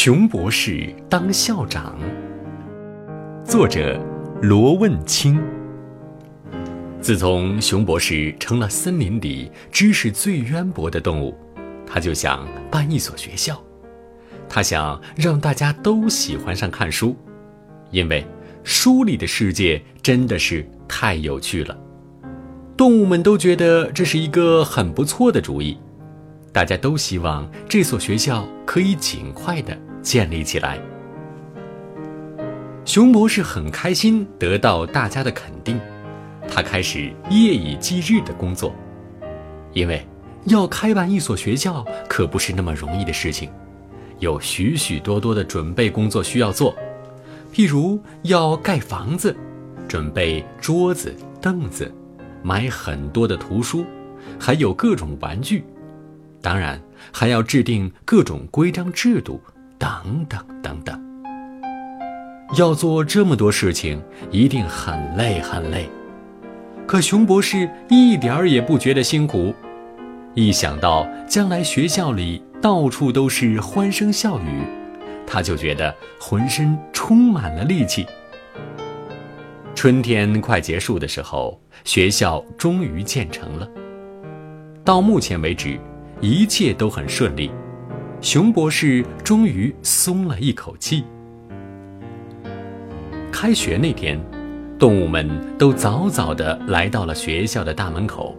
熊博士当校长。作者罗问清。自从熊博士成了森林里知识最渊博的动物，他就想办一所学校。他想让大家都喜欢上看书，因为书里的世界真的是太有趣了。动物们都觉得这是一个很不错的主意。大家都希望这所学校可以尽快的建立起来。熊博士很开心得到大家的肯定，他开始夜以继日的工作，因为要开办一所学校可不是那么容易的事情，有许许多多的准备工作需要做，譬如要盖房子，准备桌子、凳子，买很多的图书，还有各种玩具。当然，还要制定各种规章制度，等等等等。要做这么多事情，一定很累很累。可熊博士一点儿也不觉得辛苦，一想到将来学校里到处都是欢声笑语，他就觉得浑身充满了力气。春天快结束的时候，学校终于建成了。到目前为止。一切都很顺利，熊博士终于松了一口气。开学那天，动物们都早早地来到了学校的大门口。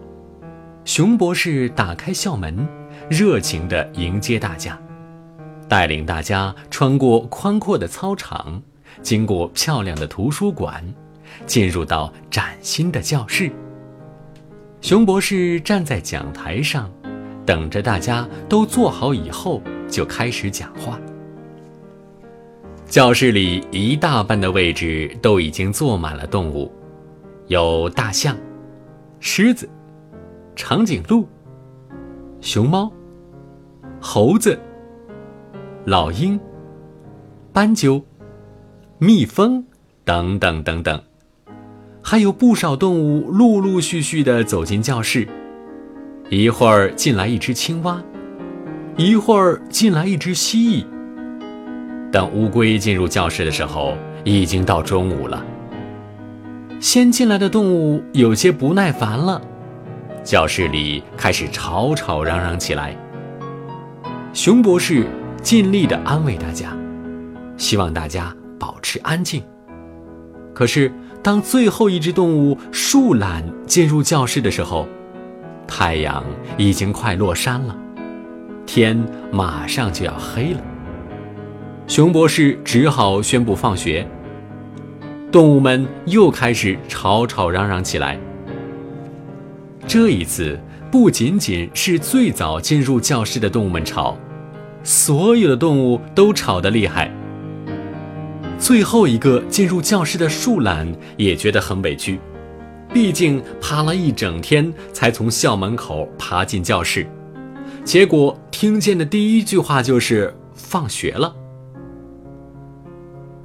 熊博士打开校门，热情地迎接大家，带领大家穿过宽阔的操场，经过漂亮的图书馆，进入到崭新的教室。熊博士站在讲台上。等着大家都坐好以后，就开始讲话。教室里一大半的位置都已经坐满了动物，有大象、狮子、长颈鹿、熊猫、猴子、老鹰、斑鸠、蜜蜂等等等等，还有不少动物陆陆续续的走进教室。一会儿进来一只青蛙，一会儿进来一只蜥蜴。等乌龟进入教室的时候，已经到中午了。先进来的动物有些不耐烦了，教室里开始吵吵嚷嚷起来。熊博士尽力地安慰大家，希望大家保持安静。可是，当最后一只动物树懒进入教室的时候，太阳已经快落山了，天马上就要黑了。熊博士只好宣布放学。动物们又开始吵吵嚷嚷起来。这一次不仅仅是最早进入教室的动物们吵，所有的动物都吵得厉害。最后一个进入教室的树懒也觉得很委屈。毕竟爬了一整天，才从校门口爬进教室，结果听见的第一句话就是“放学了”。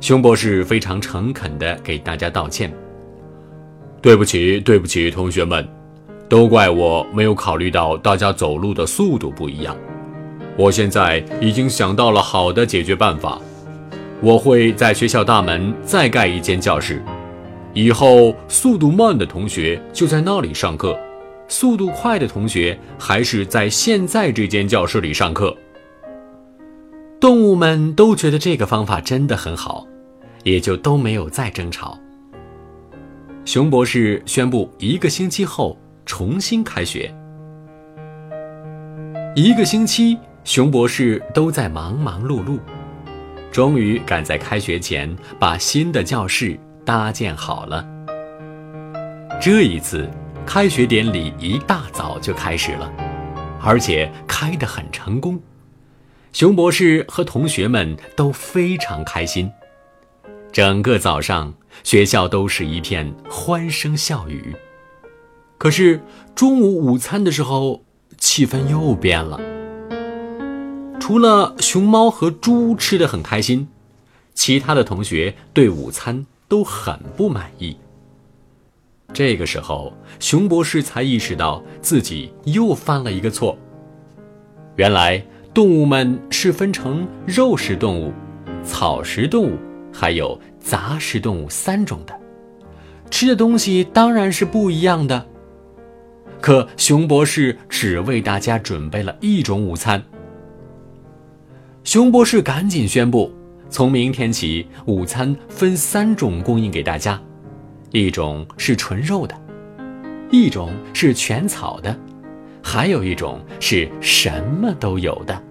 熊博士非常诚恳地给大家道歉：“对不起，对不起，同学们，都怪我没有考虑到大家走路的速度不一样。我现在已经想到了好的解决办法，我会在学校大门再盖一间教室。”以后速度慢的同学就在那里上课，速度快的同学还是在现在这间教室里上课。动物们都觉得这个方法真的很好，也就都没有再争吵。熊博士宣布一个星期后重新开学。一个星期，熊博士都在忙忙碌碌，终于赶在开学前把新的教室。搭建好了。这一次，开学典礼一大早就开始了，而且开得很成功。熊博士和同学们都非常开心。整个早上，学校都是一片欢声笑语。可是中午午餐的时候，气氛又变了。除了熊猫和猪吃得很开心，其他的同学对午餐。都很不满意。这个时候，熊博士才意识到自己又犯了一个错。原来，动物们是分成肉食动物、草食动物，还有杂食动物三种的，吃的东西当然是不一样的。可熊博士只为大家准备了一种午餐。熊博士赶紧宣布，从明天起，午餐分三种供应给大家：一种是纯肉的，一种是全草的，还有一种是什么都有的。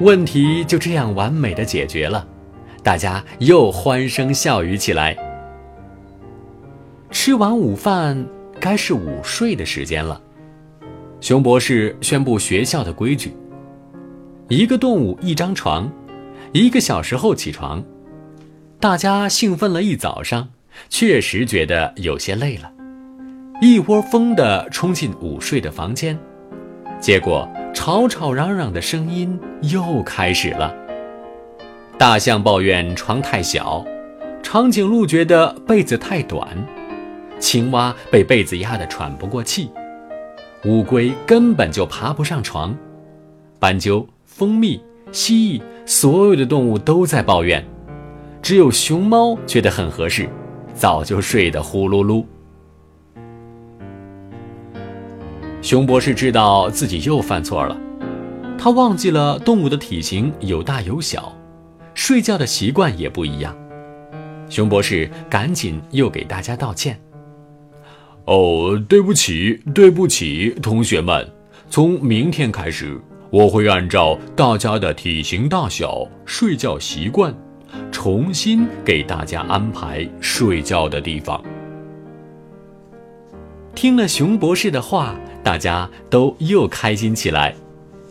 问题就这样完美的解决了，大家又欢声笑语起来。吃完午饭，该是午睡的时间了。熊博士宣布学校的规矩：一个动物一张床，一个小时后起床。大家兴奋了一早上，确实觉得有些累了，一窝蜂地冲进午睡的房间。结果吵吵嚷嚷的声音又开始了。大象抱怨床太小，长颈鹿觉得被子太短。青蛙被被子压得喘不过气，乌龟根本就爬不上床，斑鸠、蜂蜜、蜥蜴，所有的动物都在抱怨，只有熊猫觉得很合适，早就睡得呼噜噜。熊博士知道自己又犯错了，他忘记了动物的体型有大有小，睡觉的习惯也不一样。熊博士赶紧又给大家道歉。哦，对不起，对不起，同学们，从明天开始，我会按照大家的体型大小、睡觉习惯，重新给大家安排睡觉的地方。听了熊博士的话，大家都又开心起来。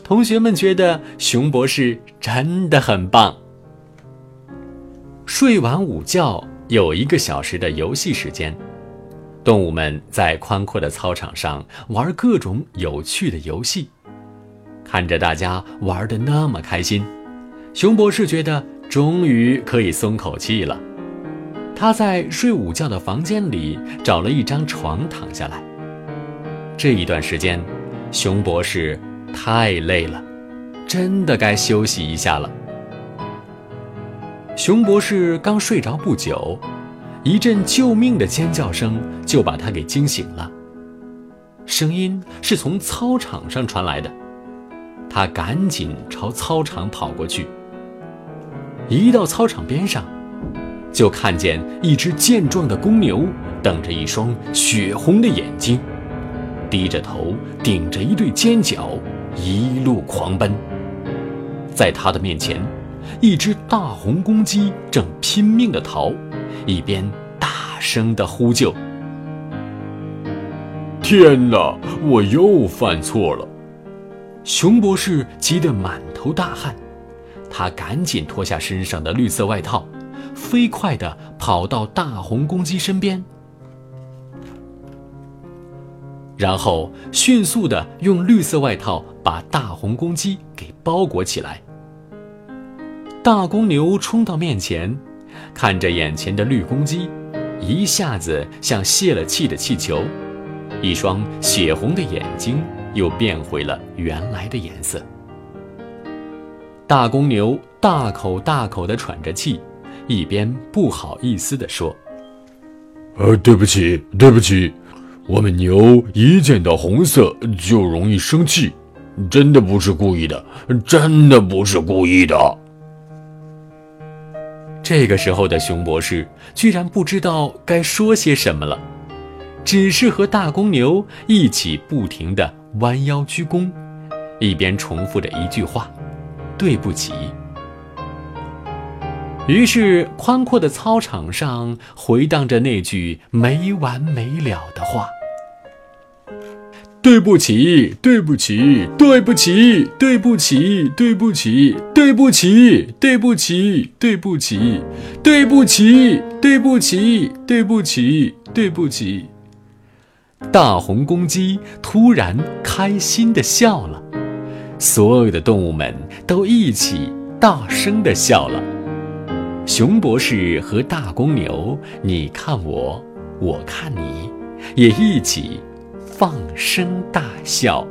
同学们觉得熊博士真的很棒。睡完午觉，有一个小时的游戏时间。动物们在宽阔的操场上玩各种有趣的游戏，看着大家玩的那么开心，熊博士觉得终于可以松口气了。他在睡午觉的房间里找了一张床躺下来。这一段时间，熊博士太累了，真的该休息一下了。熊博士刚睡着不久。一阵救命的尖叫声就把他给惊醒了。声音是从操场上传来的，他赶紧朝操场跑过去。一到操场边上，就看见一只健壮的公牛，瞪着一双血红的眼睛，低着头，顶着一对尖角，一路狂奔。在他的面前，一只大红公鸡正拼命地逃。一边大声的呼救：“天哪，我又犯错了！”熊博士急得满头大汗，他赶紧脱下身上的绿色外套，飞快地跑到大红公鸡身边，然后迅速地用绿色外套把大红公鸡给包裹起来。大公牛冲到面前。看着眼前的绿公鸡，一下子像泄了气的气球，一双血红的眼睛又变回了原来的颜色。大公牛大口大口地喘着气，一边不好意思地说：“呃，对不起，对不起，我们牛一见到红色就容易生气，真的不是故意的，真的不是故意的。”这个时候的熊博士居然不知道该说些什么了，只是和大公牛一起不停地弯腰鞠躬，一边重复着一句话：“对不起。”于是，宽阔的操场上回荡着那句没完没了的话。对不起，对不起，对不起，对不起，对不起，对不起，对不起，对不起，对不起，对不起，对不起，对不起。对不起大红公鸡突然开心的笑了，所有的动物们都一起大声地笑了。熊博士和大公牛，你看我，我看你，也一起。放声大笑。